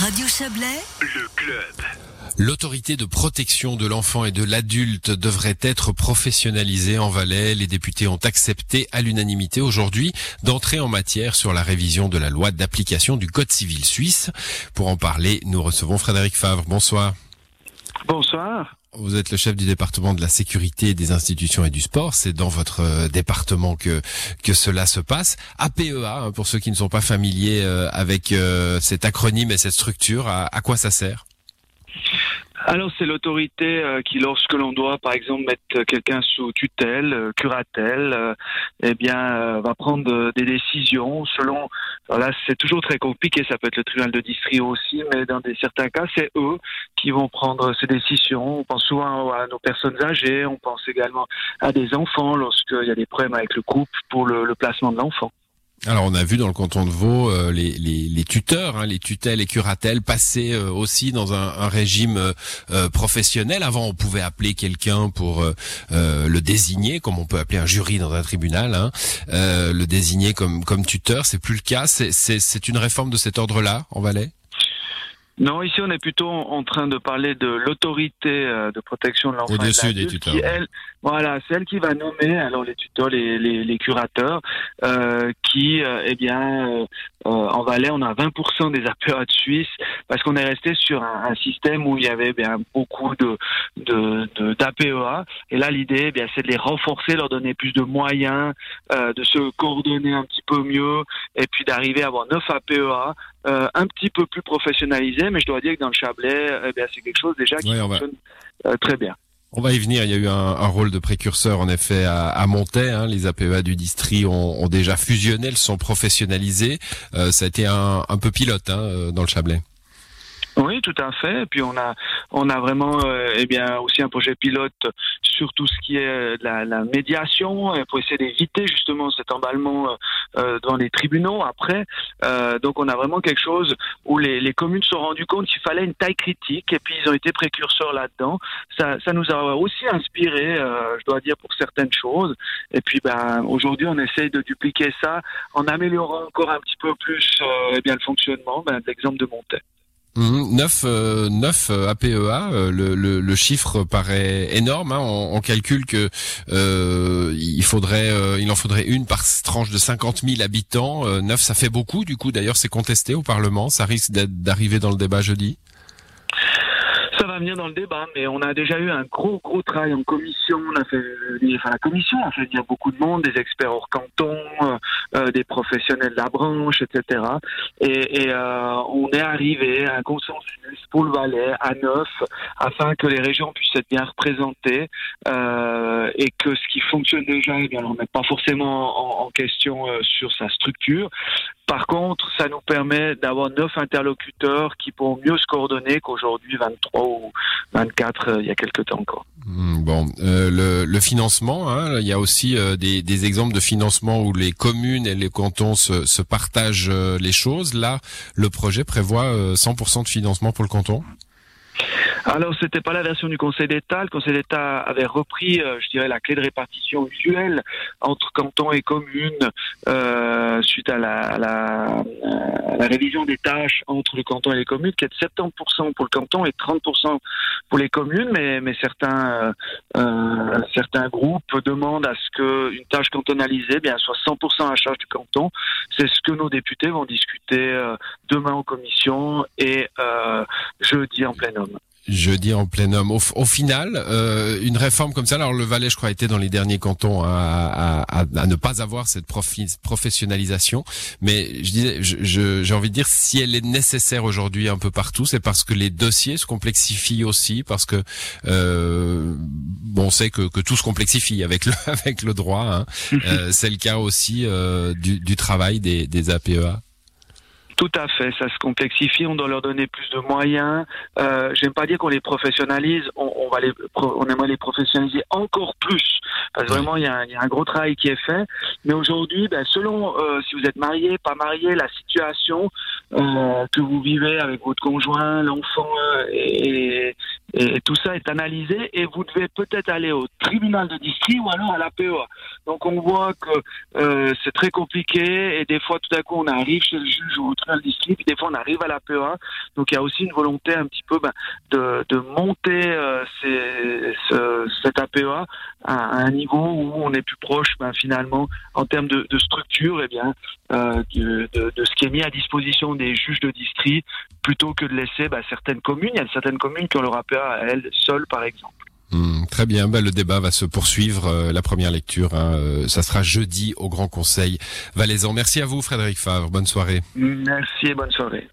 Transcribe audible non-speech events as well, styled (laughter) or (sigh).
Radio Chablais, le club. L'autorité de protection de l'enfant et de l'adulte devrait être professionnalisée en Valais. Les députés ont accepté à l'unanimité aujourd'hui d'entrer en matière sur la révision de la loi d'application du Code civil suisse. Pour en parler, nous recevons Frédéric Favre. Bonsoir. Bonsoir. Vous êtes le chef du département de la sécurité des institutions et du sport. C'est dans votre euh, département que que cela se passe. APEA, hein, pour ceux qui ne sont pas familiers euh, avec euh, cet acronyme et cette structure, à quoi ça sert? Alors c'est l'autorité euh, qui, lorsque l'on doit, par exemple, mettre quelqu'un sous tutelle, euh, curatelle, euh, eh bien, va prendre des décisions selon. Alors là, c'est toujours très compliqué. Ça peut être le tribunal de district aussi, mais dans des certains cas, c'est eux qui vont prendre ces décisions. On pense souvent à nos personnes âgées. On pense également à des enfants lorsqu'il y a des problèmes avec le couple pour le placement de l'enfant. Alors on a vu dans le canton de Vaud euh, les, tuteurs, hein, les tutelles et curatelles passer euh, aussi dans un, régime euh, professionnel. Avant on pouvait appeler quelqu'un pour le désigner, comme on peut appeler un jury dans un tribunal, hein, le désigner comme, comme tuteur. C'est plus le cas. C'est une réforme de cet ordre-là en Valais? Non, ici on est plutôt en train de parler de l'autorité euh, de protection de l'enfant. Au-dessus des tuteurs. elle, voilà, c'est elle qui va nommer alors les tuteurs, les, les, les curateurs, euh, qui, euh, eh bien, euh, en Valais, on a 20% des APA de Suisse parce qu'on est resté sur un, un, système où il y avait bien beaucoup de de d'APEA. Et là, l'idée, eh bien, c'est de les renforcer, leur donner plus de moyens, de se coordonner un petit peu mieux, et puis d'arriver à avoir 9 APEA euh, un petit peu plus professionnalisé, mais je dois dire que dans le Chablais, eh c'est quelque chose déjà qui fonctionne euh, très bien. On va y venir. Il y a eu un, rôle de précurseur en effet à, à. Hein. Les APEA du district ont, déjà fusionné, elles sont professionnalisées. Euh, ça a été un, un peu pilote hein, dans le Chablais. Oui, tout à fait. Et puis on a on a vraiment euh, eh bien aussi un projet pilote sur tout ce qui est euh, la, la médiation pour essayer d'éviter justement cet emballement euh, dans les tribunaux après. Euh, donc on a vraiment quelque chose où les, les communes se sont rendues compte qu'il fallait une taille critique et puis ils ont été précurseurs là-dedans. Ça, ça nous a aussi inspiré, euh, je dois dire, pour certaines choses. Et puis ben aujourd'hui on essaye de dupliquer ça en améliorant encore un petit peu plus eh bien le fonctionnement ben, l'exemple de Montaigne. 9, 9 APEA, le, chiffre paraît énorme. Hein. On, calcule que euh, euh, il en faudrait une par tranche de 50 000 habitants. Euh, 9, ça fait beaucoup. Du coup, d'ailleurs, c'est contesté au Parlement. Ça risque d'arriver dans le débat jeudi venir dans le débat, mais on a déjà eu un gros, gros travail en commission. On a fait, enfin, la commission a fait venir beaucoup de monde, des experts hors canton, euh, des professionnels de la branche, etc. Et, euh, on est arrivé à un consensus pour le Valais à neuf, afin que les régions puissent être bien représentées euh, et que ce qui fonctionne déjà, eh bien, on ne met pas forcément en, question sur sa structure. Par contre, ça nous permet d'avoir neuf interlocuteurs qui pourront mieux se coordonner qu'aujourd'hui 23 ou 24 euh, il y a quelques temps encore. Hmm, bon, le, financement, hein, il y a aussi des, exemples de financement où les communes les cantons se, se partagent les choses. Là, le projet prévoit 100% de financement pour le canton. Alors, c'était pas la version du Conseil d'État. Le Conseil d'État avait repris, euh, je dirais, la clé de répartition usuelle entre cantons et communes euh, suite à la, la, la, révision des tâches entre le canton et les communes, qui est de 70% pour le canton et 30% pour les communes. Mais, mais certains, euh, certains groupes demandent à ce qu'une tâche cantonalisée bien, soit 100% à charge du canton. C'est ce que nos députés vont discuter euh, demain en commission et euh, jeudi en plein homme jeudi en plein homme. Au, final, euh, une réforme comme ça, alors le Valais, je crois, était dans les derniers cantons à, à, à, ne pas avoir cette professionnalisation. Mais je disais, j'ai envie de dire, si elle est nécessaire aujourd'hui un peu partout, c'est parce que les dossiers se complexifient aussi, parce que euh, bon, on sait que, que, tout se complexifie avec le (laughs) avec le droit. Hein. (laughs) Euh, c'est le cas aussi euh, du, du, travail des, des APEA. Tout à fait, ça se complexifie, on doit leur donner plus de moyens. Euh, J'aime pas dire qu'on les professionnalise, on, on, va les, on aimerait les professionnaliser encore plus, parce que vraiment il y, a un, il y a un gros travail qui est fait. Mais aujourd'hui, ben, selon euh, si vous êtes marié, pas marié, la situation euh, que vous vivez avec votre conjoint, l'enfant euh, et, Et, tout ça est analysé et vous devez peut-être aller au tribunal de district ou alors à la PEA. Donc on voit que euh, c'est très compliqué et des fois tout à coup on arrive chez le juge ou au tribunal de district, puis des fois on arrive à la PEA. Donc il y a aussi une volonté un petit peu ben, de, de, monter euh, cette APEA à, un niveau où on est plus proche ben, finalement en termes de, structure et eh bien euh, de, de, ce qui est mis à disposition des juges de district plutôt que de laisser ben, certaines communes. Il y a certaines communes qui ont leur APEA à elles seules par exemple. Hmm, très bien, ben, le débat va se poursuivre. Euh, la première lecture, hein, euh, ça sera jeudi au Grand Conseil valaisan. Merci à vous, Frédéric Favre. Bonne soirée. Merci et bonne soirée.